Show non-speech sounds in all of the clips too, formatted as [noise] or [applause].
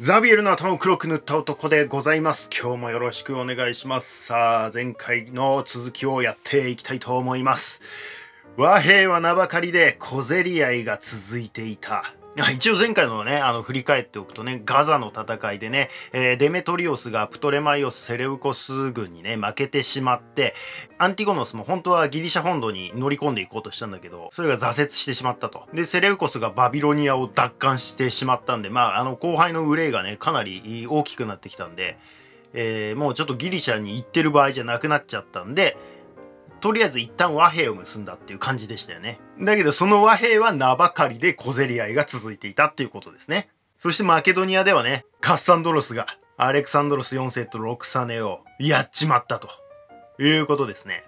ザビエルの頭を黒く塗った男でございます。今日もよろしくお願いします。さあ、前回の続きをやっていきたいと思います。和平は名ばかりで小競り合いが続いていた。一応前回のね、あの、振り返っておくとね、ガザの戦いでね、えーデメトリオスがプトレマイオス・セレウコス軍にね、負けてしまって、アンティゴノスも本当はギリシャ本土に乗り込んでいこうとしたんだけど、それが挫折してしまったと。で、セレウコスがバビロニアを奪還してしまったんで、まあ、あの、後輩の憂いがね、かなり大きくなってきたんで、えーもうちょっとギリシャに行ってる場合じゃなくなっちゃったんで、とりあえず一旦和平を結んだっていう感じでしたよね。だけどその和平は名ばかりで小競り合いが続いていたっていうことですね。そしてマケドニアではね、カッサンドロスがアレクサンドロス4世とロクサネをやっちまったということですね。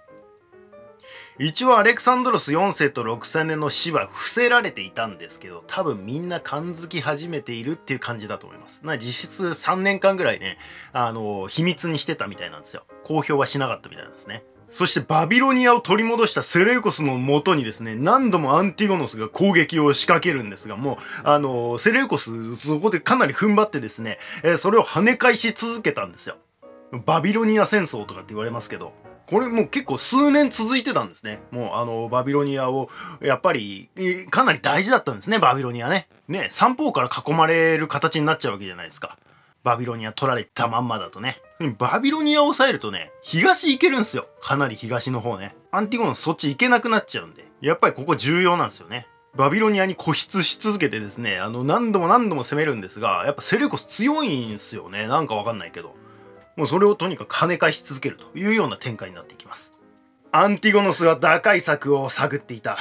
一応アレクサンドロス4世と6世年の死は伏せられていたんですけど多分みんな感づき始めているっていう感じだと思います。な実質3年間ぐらいねあの秘密にしてたみたいなんですよ。公表はしなかったみたいなんですね。そしてバビロニアを取り戻したセレウコスのもとにですね、何度もアンティゴノスが攻撃を仕掛けるんですが、もう、あの、セレウコス、そこでかなり踏ん張ってですね、えそれを跳ね返し続けたんですよ。バビロニア戦争とかって言われますけど、これもう結構数年続いてたんですね。もうあの、バビロニアを、やっぱり、かなり大事だったんですね、バビロニアね。ね、三方から囲まれる形になっちゃうわけじゃないですか。バビロニア取られたまんまだとね。[laughs] バビロニアを抑えるとね、東行けるんすよ。かなり東の方ね。アンティゴノそっち行けなくなっちゃうんで。やっぱりここ重要なんですよね。バビロニアに固執し続けてですね、あの、何度も何度も攻めるんですが、やっぱセレウコス強いんすよね。なんかわかんないけど。もうそれをとにかく跳ね返し続けるというような展開になっていきます。アンティゴノスは打開策を探っていた。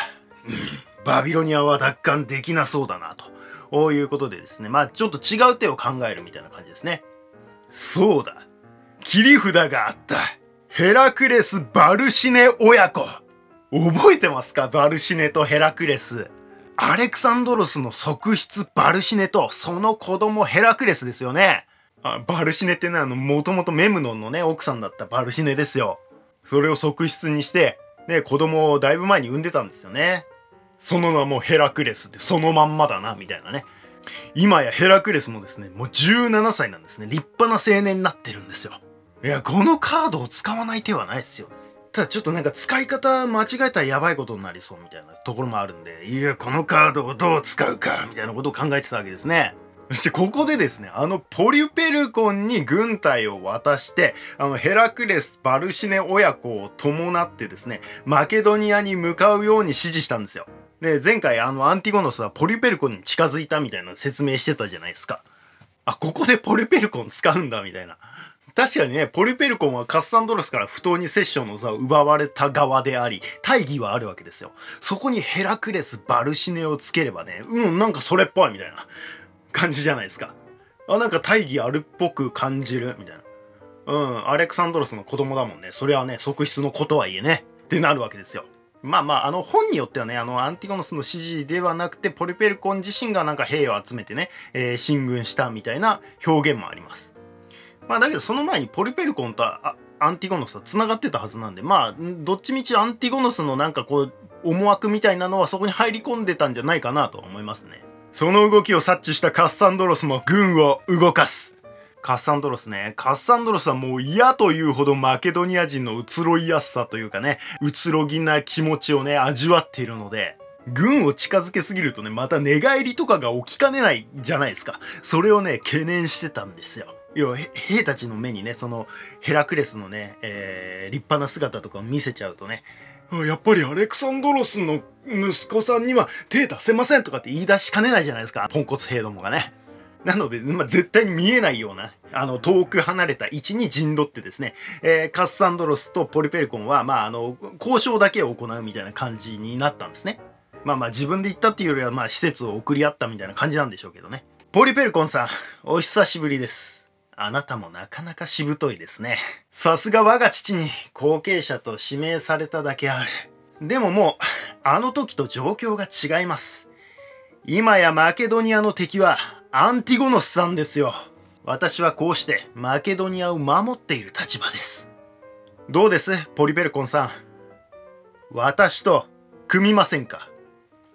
[laughs] バビロニアは奪還できなそうだなと。こういうことでですね、まあちょっと違う手を考えるみたいな感じですね。そうだ。切り札があった。ヘラクレス・バルシネ親子。覚えてますか？バルシネとヘラクレス。アレクサンドロスの側室バルシネとその子供ヘラクレスですよね。あバルシネってね、あの、もともとメムノンのね、奥さんだったバルシネですよ。それを側室にして、ね、子供をだいぶ前に産んでたんですよね。その名もヘラクレスってそのまんまだな、みたいなね。今やヘラクレスもですね、もう17歳なんですね。立派な青年になってるんですよ。いや、このカードを使わない手はないですよ。ただちょっとなんか使い方間違えたらやばいことになりそうみたいなところもあるんで、いや、このカードをどう使うか、みたいなことを考えてたわけですね。そしてここでですね、あのポリュペルコンに軍隊を渡して、あのヘラクレス・バルシネ親子を伴ってですね、マケドニアに向かうように指示したんですよ。で、前回あのアンティゴノスはポリペルコンに近づいたみたいな説明してたじゃないですか。あ、ここでポリペルコン使うんだみたいな。確かにね、ポリペルコンはカッサンドロスから不当にセッションの座を奪われた側であり、大義はあるわけですよ。そこにヘラクレス・バルシネをつければね、うん、なんかそれっぽいみたいな感じじゃないですか。あ、なんか大義あるっぽく感じるみたいな。うん、アレクサンドロスの子供だもんね。それはね、側室の子とはいえね。ってなるわけですよ。まあまあ、あの本によってはね、あのアンティゴノスの指示ではなくて、ポリペルコン自身がなんか兵を集めてね、えー進軍したみたいな表現もあります。まあだけどその前にポリペルコンとアンティゴノスは繋がってたはずなんで、まあ、どっちみちアンティゴノスのなんかこう、思惑みたいなのはそこに入り込んでたんじゃないかなとは思いますね。その動きを察知したカッサンドロスも軍を動かす。カッサンドロスね。カッサンドロスはもう嫌というほどマケドニア人の移ろいやすさというかね、移ろぎな気持ちをね、味わっているので、軍を近づけすぎるとね、また寝返りとかが起きかねないじゃないですか。それをね、懸念してたんですよ。要は、兵たちの目にね、そのヘラクレスのね、えー立派な姿とかを見せちゃうとね、やっぱりアレクサンドロスの息子さんには手出せませんとかって言い出しかねないじゃないですか。ポンコツ兵どもがね。なので、まあ、絶対に見えないような、あの、遠く離れた位置に陣取ってですね、えーカッサンドロスとポリペルコンは、まあ、あの、交渉だけを行うみたいな感じになったんですね。まあまあ、自分で行ったっていうよりは、まあ、施設を送り合ったみたいな感じなんでしょうけどね。ポリペルコンさん、お久しぶりです。あなたもなかなかしぶといですね。さすが我が父に後継者と指名されただけある。でももう、あの時と状況が違います。今やマケドニアの敵はアンティゴノスさんですよ。私はこうしてマケドニアを守っている立場です。どうですポリペルコンさん？私と組みませんか？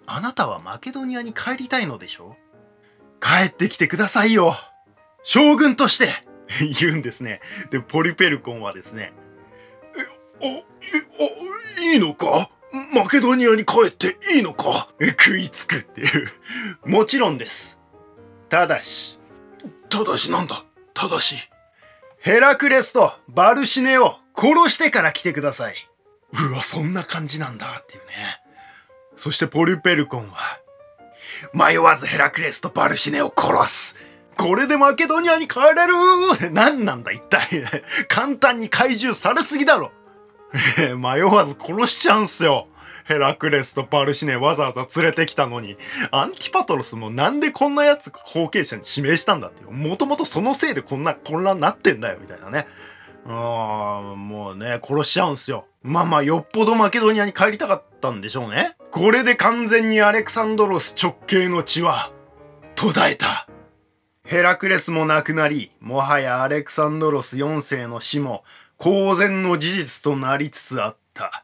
あなたはマケドニアに帰りたいのでしょ帰ってきてくださいよ将軍として [laughs] 言うんですね。で、ポリペルコンはですね、え、あ、え、あ、いいのか？マケドニアに帰っていいのか？食いつくっていうもちろんです。ただし、ただしなんだ？ただし。ヘラクレスとバルシネを殺してから来てください。うわ、そんな感じなんだっていうね。そしてポリペルコンは、迷わずヘラクレスとバルシネを殺す。これでマケドニアに帰れる？何なんだ一体。[laughs] 簡単に怪獣されすぎだろ。[laughs] 迷わず殺しちゃうんすよ。ヘラクレスとパルシネわざわざ連れてきたのに、アンティパトロスもなんでこんなやつ後継者に指名したんだって。もともとそのせいでこんな混乱になってんだよ、みたいなね。ああ、もうね、殺しちゃうんすよ。まあまあ、よっぽどマケドニアに帰りたかったんでしょうね。これで完全にアレクサンドロス直系の血は途絶えた。ヘラクレスも亡くなり、もはやアレクサンドロス4世の死も公然の事実となりつつあった。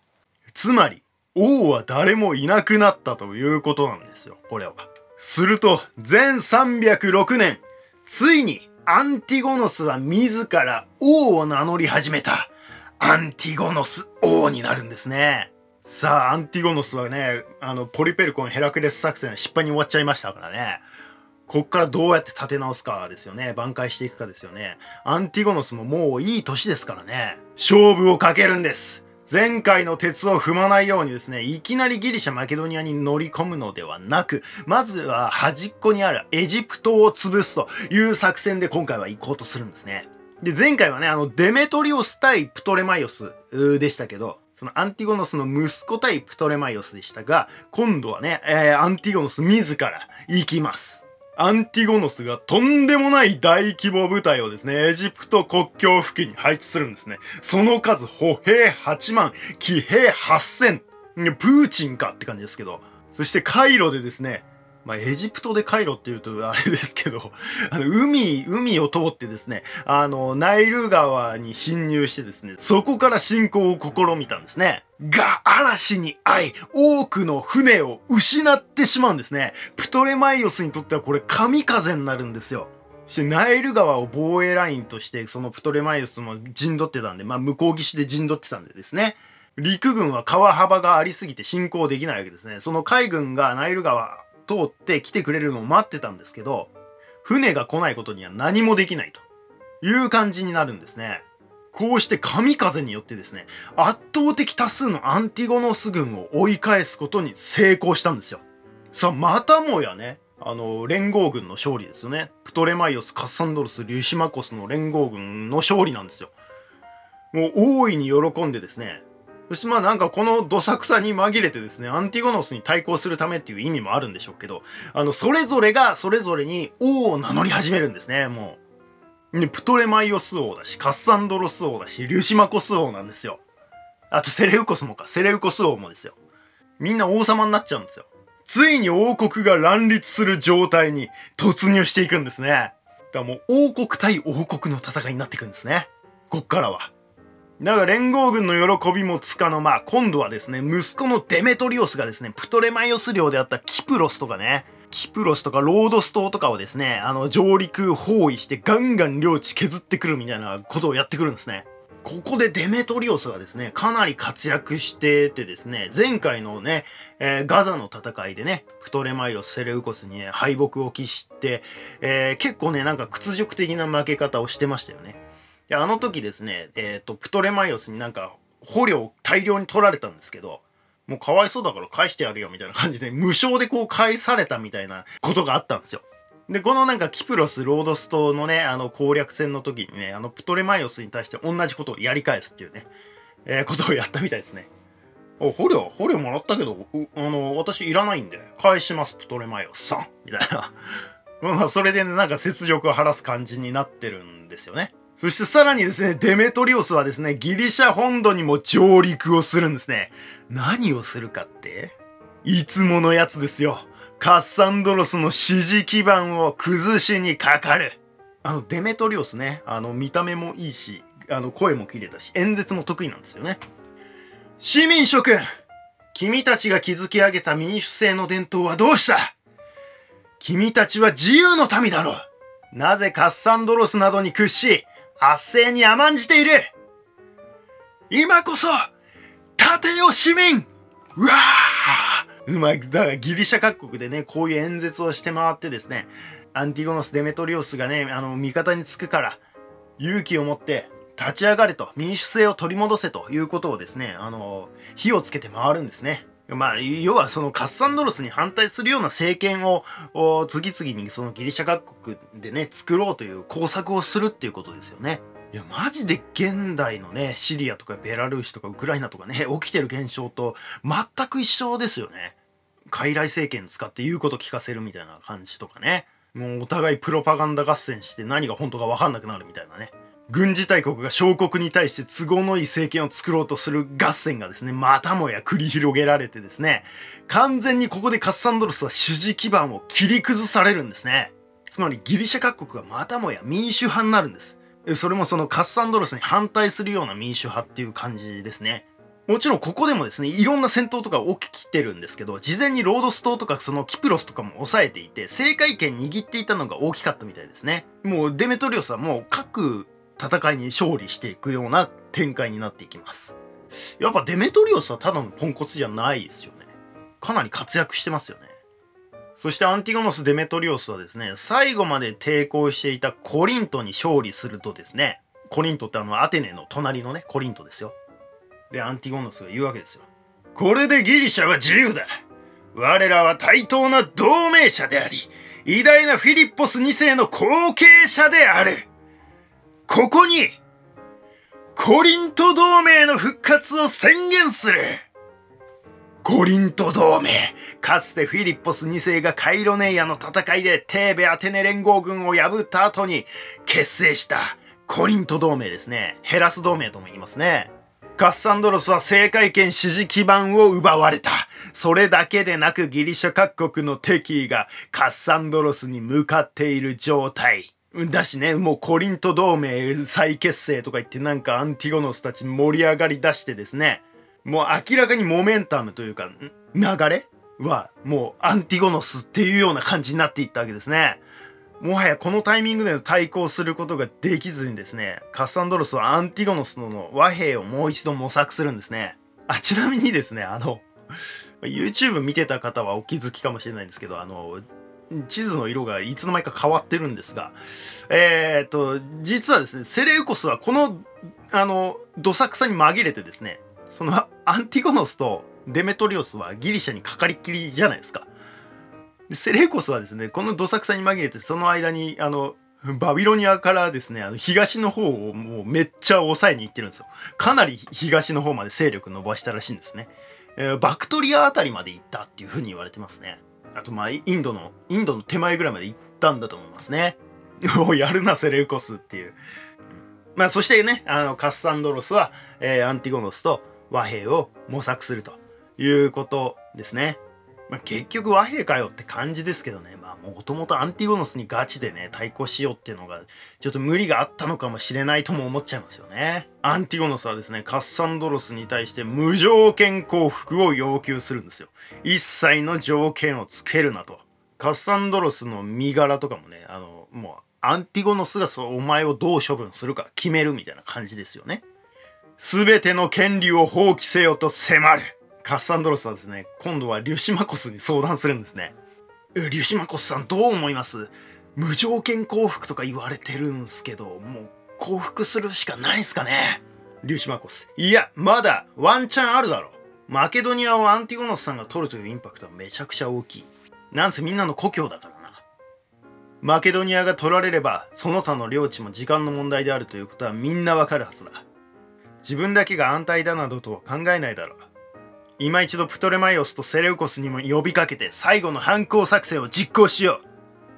つまり、王は誰もいなくなったということなんですよ、これは。すると、全306年、ついにアンティゴノスは自ら王を名乗り始めた。アンティゴノス王になるんですね。さあ、アンティゴノスはね、あの、ポリペルコンヘラクレス作戦失敗に終わっちゃいましたからね。こっからどうやって立て直すかですよね。挽回していくかですよね。アンティゴノスももういい年ですからね。勝負をかけるんです。前回の鉄を踏まないようにですね、いきなりギリシャ、マケドニアに乗り込むのではなく、まずは端っこにあるエジプトを潰すという作戦で今回は行こうとするんですね。で、前回はね、あの、デメトリオス対プトレマイオスでしたけど、そのアンティゴノスの息子対プトレマイオスでしたが、今度はね、えー、アンティゴノス自ら行きます。アンティゴノスがとんでもない大規模部隊をですね、エジプト国境付近に配置するんですね。その数、歩兵8万、騎兵8000。プーチンかって感じですけど。そして海路でですね、まあ、エジプトでカイロっていうとあれですけど、[laughs] あの、海、海を通ってですね、あの、ナイル川に侵入してですね、そこから侵攻を試みたんですね。が、嵐に遭い、多くの船を失ってしまうんですね。プトレマイオスにとってはこれ神風になるんですよ。してナイル川を防衛ラインとして、そのプトレマイオスも陣取ってたんで、まあ、向こう岸で陣取ってたんでですね。陸軍は川幅がありすぎて侵攻できないわけですね。その海軍がナイル川通って来てくれるのを待ってたんですけど、船が来ないことには何もできないという感じになるんですね。こうして神風によってですね、圧倒的多数のアンティゴノス軍を追い返すことに成功したんですよ。さあ、またもやね、あの、連合軍の勝利ですよね。プトレマイオス、カッサンドロス、リュシマコスの連合軍の勝利なんですよ。もう大いに喜んでですね、そしてまあなんかこのどさくさに紛れてですね、アンティゴノスに対抗するためっていう意味もあるんでしょうけど、あの、それぞれがそれぞれに王を名乗り始めるんですね、もう。ね、プトレマイオス王だし、カッサンドロス王だし、リュシマコス王なんですよ。あとセレウコスもか、セレウコス王もですよ。みんな王様になっちゃうんですよ。ついに王国が乱立する状態に突入していくんですね。だからもう王国対王国の戦いになっていくんですね。こっからは。だが連合軍の喜びもつかの間、今度はですね、息子のデメトリオスがですね、プトレマイオス領であったキプロスとかね、キプロスとかロードス島とかをですね、あの、上陸包囲してガンガン領地削ってくるみたいなことをやってくるんですね。ここでデメトリオスがですね、かなり活躍しててですね、前回のね、えー、ガザの戦いでね、プトレマイオス、セレウコスに、ね、敗北を喫して、えー、結構ね、なんか屈辱的な負け方をしてましたよね。で、あの時ですね、えっ、ー、と、プトレマイオスになんか捕虜を大量に取られたんですけど、もうかわいそうだから返してやるよみたいな感じで無償でこう返されたみたいなことがあったんですよ。で、このなんかキプロス、ロードス島のね、あの攻略戦の時にね、あのプトレマイオスに対して同じことをやり返すっていうね、えー、ことをやったみたいですね。お、捕虜、捕虜もらったけど、あの、私いらないんで、返します、プトレマイオスさん。みたいな。[laughs] まあ、それでね、なんか雪辱を晴らす感じになってるんですよね。そしてさらにですね、デメトリオスはですね、ギリシャ本土にも上陸をするんですね。何をするかっていつものやつですよ。カッサンドロスの支持基盤を崩しにかかる。あの、デメトリオスね、あの、見た目もいいし、あの、声も綺麗だし、演説も得意なんですよね。市民諸君君たちが築き上げた民主制の伝統はどうした？君たちは自由の民だろうなぜカッサンドロスなどに屈し、圧政に甘んじている今こそ、立てよ市民うわーうまい。だからギリシャ各国でね、こういう演説をして回ってですね、アンティゴノス・デメトリオスがね、あの、味方につくから、勇気を持って立ち上がれと、民主制を取り戻せということをですね、あの、火をつけて回るんですね。まあ、要はそのカッサンドロスに反対するような政権を次々にそのギリシャ各国でね、作ろうという工作をするっていうことですよね。いや、マジで現代のね、シリアとかベラルーシとかウクライナとかね、[laughs] 起きてる現象と全く一緒ですよね。傀儡政権使って言うこと聞かせるみたいな感じとかね。もうお互いプロパガンダ合戦して何が本当か分かんなくなるみたいなね。軍事大国が小国に対して都合のいい政権を作ろうとする合戦がですね、またもや繰り広げられてですね、完全にここでカッサンドロスは支持基盤を切り崩されるんですね。つまりギリシャ各国がまたもや民主派になるんです。それもそのカッサンドロスに反対するような民主派っていう感じですね。もちろんここでもですね、いろんな戦闘とか起きてるんですけど、事前にロードス島とかそのキプロスとかも抑えていて、政界権握っていたのが大きかったみたいですね。もうデメトリオスはもう各戦いに勝利していくような展開になっていきます。やっぱデメトリオスはただのポンコツじゃないですよね。かなり活躍してますよね。そしてアンティゴノス・デメトリオスはですね、最後まで抵抗していたコリントに勝利するとですね、コリントってあのアテネの隣のね、コリントですよ。で、アンティゴノスが言うわけですよ。これでギリシャは自由だ。我らは対等な同盟者であり、偉大なフィリッポス2世の後継者である。ここに、コリント同盟の復活を宣言する。コリント同盟。かつてフィリッポス2世がカイロネイアの戦いでテーベアテネ連合軍を破った後に結成したコリント同盟ですね。ヘラス同盟とも言いますね。カッサンドロスは政界権支持基盤を奪われた。それだけでなくギリシャ各国の敵意がカッサンドロスに向かっている状態。だしね、もうコリント同盟再結成とか言ってなんかアンティゴノスたち盛り上がり出してですね、もう明らかにモメンタムというか、流れはもうアンティゴノスっていうような感じになっていったわけですね。もはやこのタイミングで対抗することができずにですね、カッサンドロスはアンティゴノスの和平をもう一度模索するんですね。あ、ちなみにですね、あの、YouTube 見てた方はお気づきかもしれないんですけど、あの、地図の色がいつの間にか変わってるんですが、えー、っと、実はですね、セレウコスはこの、あの、どさくさに紛れてですね、そのアンティゴノスとデメトリオスはギリシャにかかりっきりじゃないですか。でセレウコスはですね、このどさくさに紛れて、その間に、あの、バビロニアからですね、あの東の方をもうめっちゃ抑えに行ってるんですよ。かなり東の方まで勢力伸ばしたらしいんですね。えー、バクトリアあたりまで行ったっていうふうに言われてますね。あとまあ、インドの、インドの手前ぐらいまで行ったんだと思いますね。[laughs] おやるな、セレウコスっていう。まあ、そしてね、あの、カッサンドロスは、えー、アンティゴノスと和平を模索するということですね。まあ、結局和平かよって感じですけどね、まあもともとアンティゴノスにガチでね、対抗しようっていうのが、ちょっと無理があったのかもしれないとも思っちゃいますよね。アンティゴノスはですね、カッサンドロスに対して無条件降伏を要求するんですよ。一切の条件をつけるなと。カッサンドロスの身柄とかもね、あの、もう、アンティゴノスがそうお前をどう処分するか決めるみたいな感じですよね。すべての権利を放棄せよと迫る。カッサンドロスはですね、今度はリュシマコスに相談するんですね。リュシマコスさんどう思います？無条件降伏とか言われてるんすけど、もう降伏するしかないんすかね？リュシマコス。いや、まだワンチャンあるだろ。マケドニアをアンティゴノスさんが取るというインパクトはめちゃくちゃ大きい。なんせみんなの故郷だからな。マケドニアが取られれば、その他の領地も時間の問題であるということはみんなわかるはずだ。自分だけが安泰だなどとは考えないだろう。今一度プトレマイオスとセレウコスにも呼びかけて最後の反抗作戦を実行しよ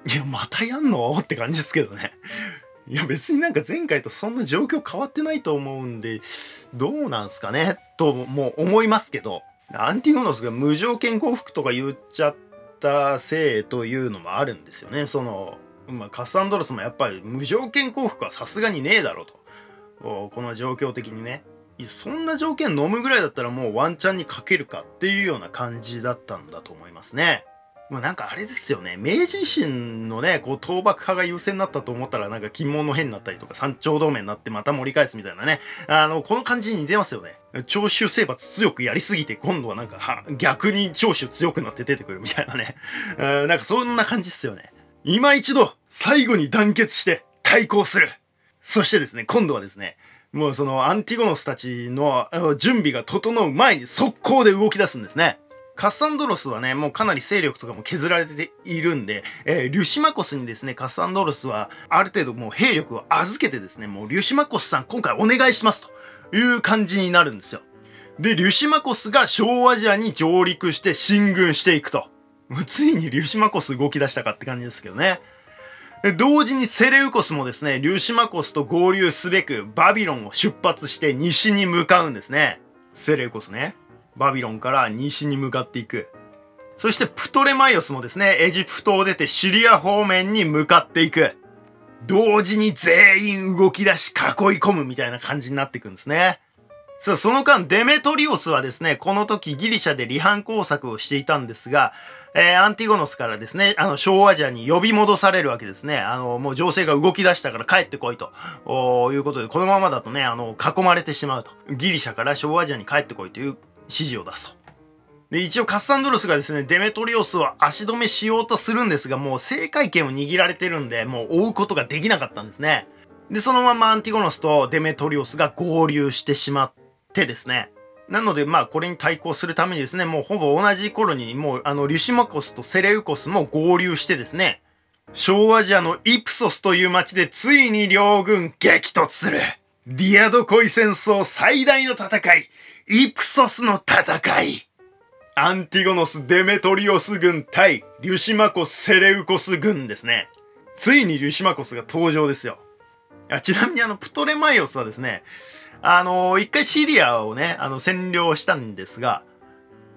ういや、またやんの？って感じですけどね。[laughs] いや、別になんか前回とそんな状況変わってないと思うんで、どうなんすかね？とも思いますけど、アンティゴノスが無条件降伏とか言っちゃったせいというのもあるんですよね。その、まあ、カサンドロスもやっぱり無条件降伏はさすがにねえだろうと。この状況的にね。いやそんな条件飲むぐらいだったらもうワンチャンにかけるかっていうような感じだったんだと思いますね。もうなんかあれですよね。明治維新のね、こう倒幕派が優勢になったと思ったらなんか金門の変になったりとか三朝同盟になってまた盛り返すみたいなね。あの、この感じに似てますよね。長州征伐強くやりすぎて今度はなんか逆に長州強くなって出てくるみたいなね。[laughs] なんかそんな感じっすよね。今一度最後に団結して対抗する。そしてですね、今度はですね、もうそのアンティゴノスたちの準備が整う前に速攻で動き出すんですね。カッサンドロスはね、もうかなり勢力とかも削られているんで、えー、リュシマコスにですね、カッサンドロスはある程度もう兵力を預けてですね、もうリュシマコスさん今回お願いしますという感じになるんですよ。で、リュシマコスが小アジアに上陸して進軍していくと。ついにリュシマコス動き出したかって感じですけどね。同時にセレウコスもですね、リュシマコスと合流すべくバビロンを出発して西に向かうんですね。セレウコスね。バビロンから西に向かっていく。そしてプトレマイオスもですね、エジプトを出てシリア方面に向かっていく。同時に全員動き出し囲い込むみたいな感じになっていくんですね。さあ、その間、デメトリオスはですね、この時ギリシャで離反工作をしていたんですが、えー、アンティゴノスからですね、あの、小アジアに呼び戻されるわけですね。あの、もう情勢が動き出したから帰ってこいと、いうことで、このままだとね、あの、囲まれてしまうと。ギリシャから小アジアに帰ってこいという指示を出すと。で、一応カッサンドロスがですね、デメトリオスを足止めしようとするんですが、もう政界権を握られてるんで、もう追うことができなかったんですね。で、そのままアンティゴノスとデメトリオスが合流してしまってですね。なので、まあ、これに対抗するためにですね、もうほぼ同じ頃に、もう、あの、リュシマコスとセレウコスも合流してですね、小アジアのイプソスという町でついに両軍激突する。ディアドコイ戦争最大の戦い、イプソスの戦いアンティゴノス・デメトリオス軍対リュシマコス・セレウコス軍ですね。ついにリュシマコスが登場ですよ。あちなみにあの、プトレマイオスはですね、あのー、一回シリアをね、あの、占領したんですが、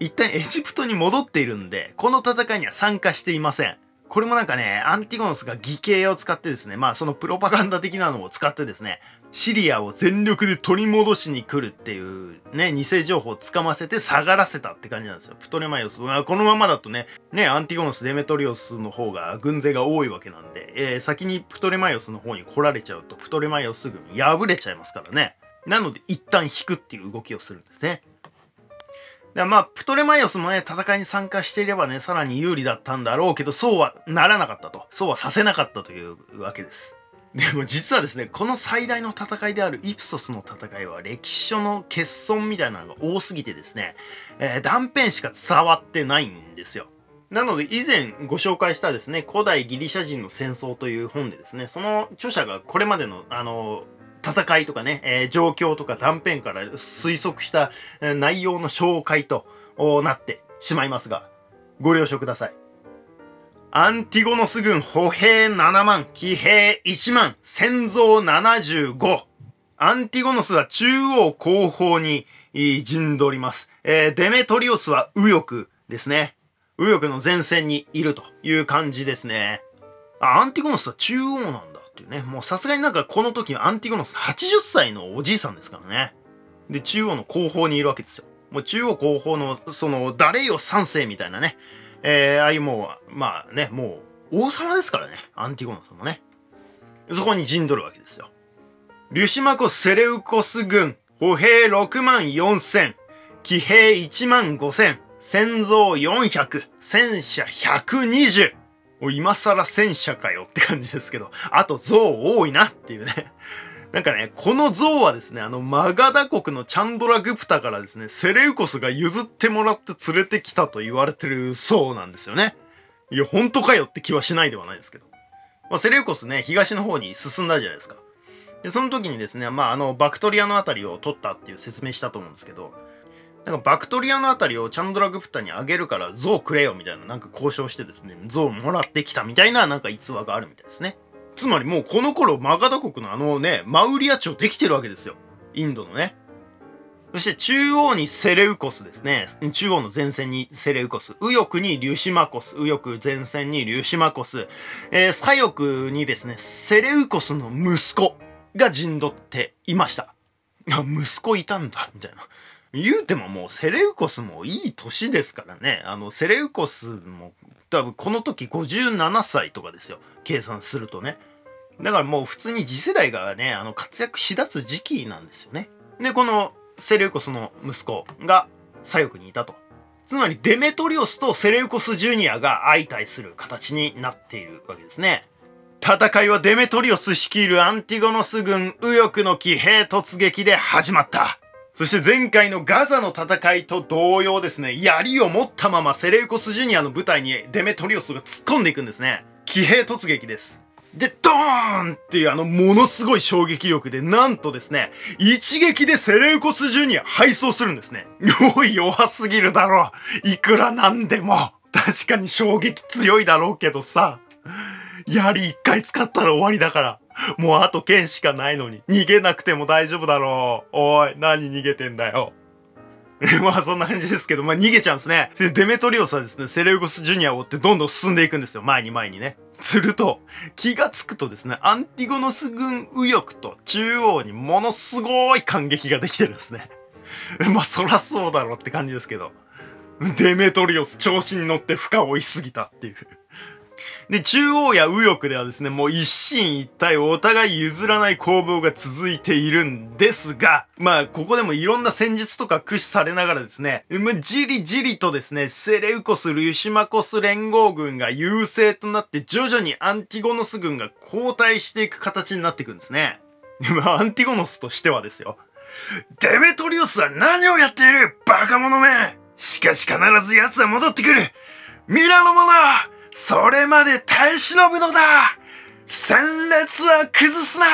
一旦エジプトに戻っているんで、この戦いには参加していません。これもなんかね、アンティゴノスが義兄を使ってですね、まあそのプロパガンダ的なのを使ってですね、シリアを全力で取り戻しに来るっていうね、偽情報をつかませて下がらせたって感じなんですよ。プトレマイオス。このままだとね、ね、アンティゴノス、デメトリオスの方が軍勢が多いわけなんで、えー、先にプトレマイオスの方に来られちゃうと、プトレマイオス軍破れちゃいますからね。なので一旦引くっていう動きをするんですね。でまあ、プトレマイオスもね、戦いに参加していればね、さらに有利だったんだろうけど、そうはならなかったと。そうはさせなかったというわけです。でも実はですね、この最大の戦いであるイプソスの戦いは歴史書の欠損みたいなのが多すぎてですね、えー、断片しか伝わってないんですよ。なので以前ご紹介したですね、古代ギリシャ人の戦争という本でですね、その著者がこれまでのあの、戦いとかね、えー、状況とか断片から推測した内容の紹介となってしまいますが、ご了承ください。アンティゴノス軍歩兵7万、騎兵1万、戦増75。アンティゴノスは中央後方に陣取ります。えー、デメトリオスは右翼ですね。右翼の前線にいるという感じですね。あ、アンティゴノスは中央なんだ。っていうね。もうさすがになんかこの時アンティゴノス80歳のおじいさんですからね。で、中央の後方にいるわけですよ。もう中央後方の、その、誰よ三世みたいなね。えー、ああいうもう、まあね、もう、王様ですからね。アンティゴノスもね。そこに陣取るわけですよ。リュシマコ・セレウコス軍、歩兵6万4千、騎兵1万5千、戦増400、戦車120。もう今更戦車かよって感じですけど、あと象多いなっていうね。[laughs] なんかね、この像はですね、あの、マガダ国のチャンドラ・グプタからですね、セレウコスが譲ってもらって連れてきたと言われてるそうなんですよね。いや、本当かよって気はしないではないですけど。まあ、セレウコスね、東の方に進んだじゃないですか。で、その時にですね、まあ、あの、バクトリアのあたりを取ったっていう説明したと思うんですけど、なんかバクトリアのあたりをチャンドラグプタにあげるから像くれよみたいななんか交渉してですね、像もらってきたみたいななんか逸話があるみたいですね。つまりもうこの頃マガダ国のあのね、マウリア朝できてるわけですよ。インドのね。そして中央にセレウコスですね。中央の前線にセレウコス。右翼にリュシマコス。右翼前線にリュシマコス。えー、左翼にですね、セレウコスの息子が陣取っていました。息子いたんだ、みたいな。言うてももうセレウコスもいい年ですからね。あの、セレウコスも多分この時57歳とかですよ。計算するとね。だからもう普通に次世代がね、あの活躍しだす時期なんですよね。で、このセレウコスの息子が左翼にいたと。つまりデメトリオスとセレウコス・ジュニアが相対する形になっているわけですね。戦いはデメトリオス率いるアンティゴノス軍右翼の騎兵突撃で始まった。そして前回のガザの戦いと同様ですね、槍を持ったままセレウコス・ジュニアの部隊にデメトリオスが突っ込んでいくんですね。騎兵突撃です。で、ドーンっていうあのものすごい衝撃力で、なんとですね、一撃でセレウコスジュニア敗走するんですね。おい、弱すぎるだろう。いくらなんでも。確かに衝撃強いだろうけどさ。槍一回使ったら終わりだから。[laughs] もうあと剣しかないのに。逃げなくても大丈夫だろう。おい、何逃げてんだよ。[laughs] まあそんな感じですけど、まあ逃げちゃうんですね。で、デメトリオスはですね、セレウコスジュニアを追ってどんどん進んでいくんですよ。前に前にね。すると、気がつくとですね、アンティゴノス軍右翼と中央にものすごい感激ができてるんですね。[laughs] まあそらそうだろうって感じですけど。デメトリオス調子に乗って負荷を追いすぎたっていう。で、中央や右翼ではですね、もう一進一退お互い譲らない攻防が続いているんですが、まあ、ここでもいろんな戦術とか駆使されながらですね、じりじりとですね、セレウコス・ルシマコス連合軍が優勢となって徐々にアンティゴノス軍が後退していく形になっていくんですね。まあ、アンティゴノスとしてはですよ。デメトリオスは何をやっているバカ者めしかし必ず奴は戻ってくるミラの者それまで耐え忍ぶのだ戦列は崩すな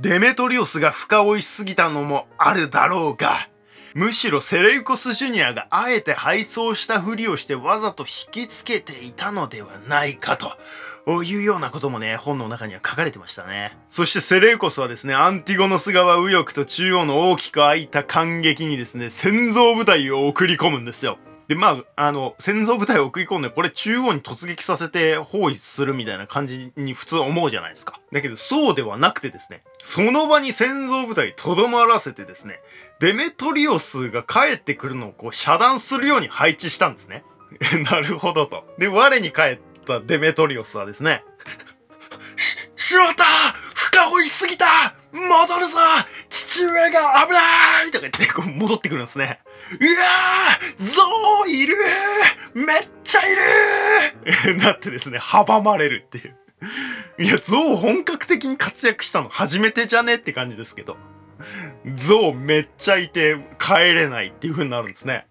デメトリオスが深追いしすぎたのもあるだろうが、むしろセレウコスジュニアがあえて敗走したふりをしてわざと引きつけていたのではないかと。いうようなこともね、本の中には書かれてましたね。そしてセレウコスはですね、アンティゴノス側右翼と中央の大きく開いた感激にですね、戦争部隊を送り込むんですよ。で、まあ、あの、戦争部隊を送り込んで、これ中央に突撃させて包囲するみたいな感じに普通は思うじゃないですか。だけど、そうではなくてですね、その場に戦争部隊とどまらせてですね、デメトリオスが帰ってくるのをこう遮断するように配置したんですね。[laughs] なるほどと。で、我に帰ったデメトリオスはですね、[laughs] し、[laughs] しまった深追いすぎた戻るぞ父上が危ないとか言ってこう戻ってくるんですね。うわーゾウいるめっちゃいる [laughs] なってですね、阻まれるっていう。いや、ゾウ本格的に活躍したの初めてじゃねって感じですけど。ゾウめっちゃいて帰れないっていう風になるんですね。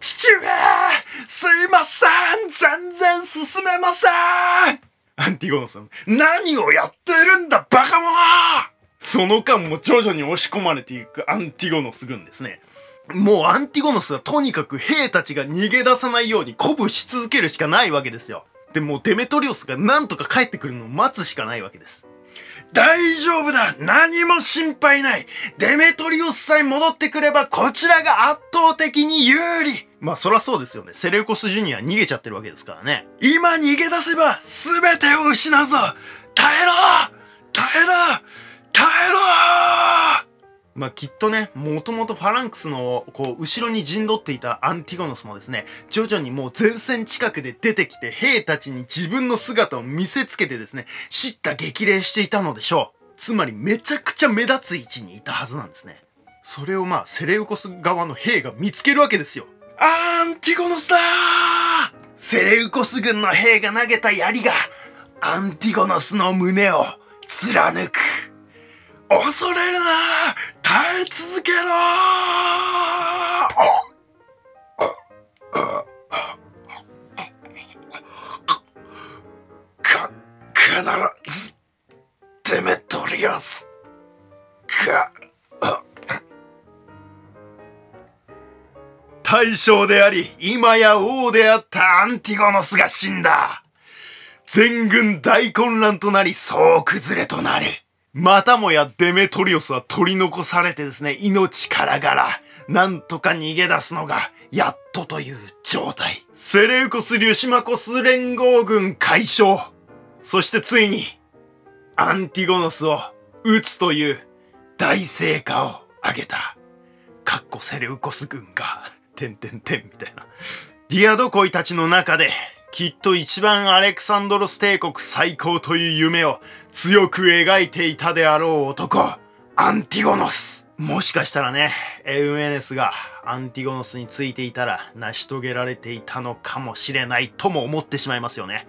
父上すいません全然進めませんアンティゴノさん、何をやってるんだバカ者その間も徐々に押し込まれていくアンティゴノス軍ですね。もうアンティゴノスはとにかく兵たちが逃げ出さないように鼓舞し続けるしかないわけですよ。で、もうデメトリオスがなんとか帰ってくるのを待つしかないわけです。大丈夫だ何も心配ないデメトリオスさえ戻ってくればこちらが圧倒的に有利まあそらそうですよね。セレウコスジュニア逃げちゃってるわけですからね。今逃げ出せば全てを失うぞ耐えろ耐えろ耐えろまあ、きっとね、もともとファランクスの、こう、後ろに陣取っていたアンティゴノスもですね、徐々にもう前線近くで出てきて、兵たちに自分の姿を見せつけてですね、叱咤激励していたのでしょう。つまり、めちゃくちゃ目立つ位置にいたはずなんですね。それをまあ、セレウコス側の兵が見つけるわけですよ。アンティゴノスだセレウコス軍の兵が投げた槍が、アンティゴノスの胸を貫く。恐れるな耐え続けろか、必ず、デメトリアスが、大将であり、今や王であったアンティゴノスが死んだ。全軍大混乱となり、総崩れとなる。またもやデメトリオスは取り残されてですね、命からがら、なんとか逃げ出すのが、やっとという状態。セレウコス・リュシマコス連合軍解消。そしてついに、アンティゴノスを撃つという大成果を上げた。かっこセレウコス軍が、てんてんてんみたいな。リアド恋たちの中で、きっと一番アレクサンドロス帝国最高という夢を強く描いていたであろう男、アンティゴノス。もしかしたらね、エウメネスがアンティゴノスについていたら成し遂げられていたのかもしれないとも思ってしまいますよね。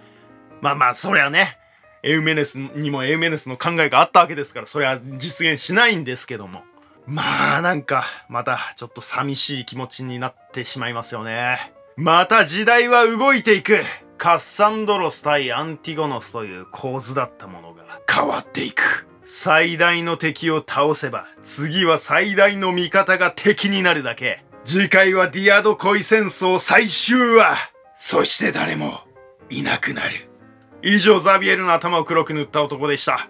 まあまあ、そりゃね、エウメネスにもエウメネスの考えがあったわけですから、それは実現しないんですけども。まあなんか、またちょっと寂しい気持ちになってしまいますよね。また時代は動いていくカッサンドロス対アンティゴノスという構図だったものが変わっていく。最大の敵を倒せば、次は最大の味方が敵になるだけ。次回はディアド恋戦争最終話そして誰もいなくなる。以上ザビエルの頭を黒く塗った男でした。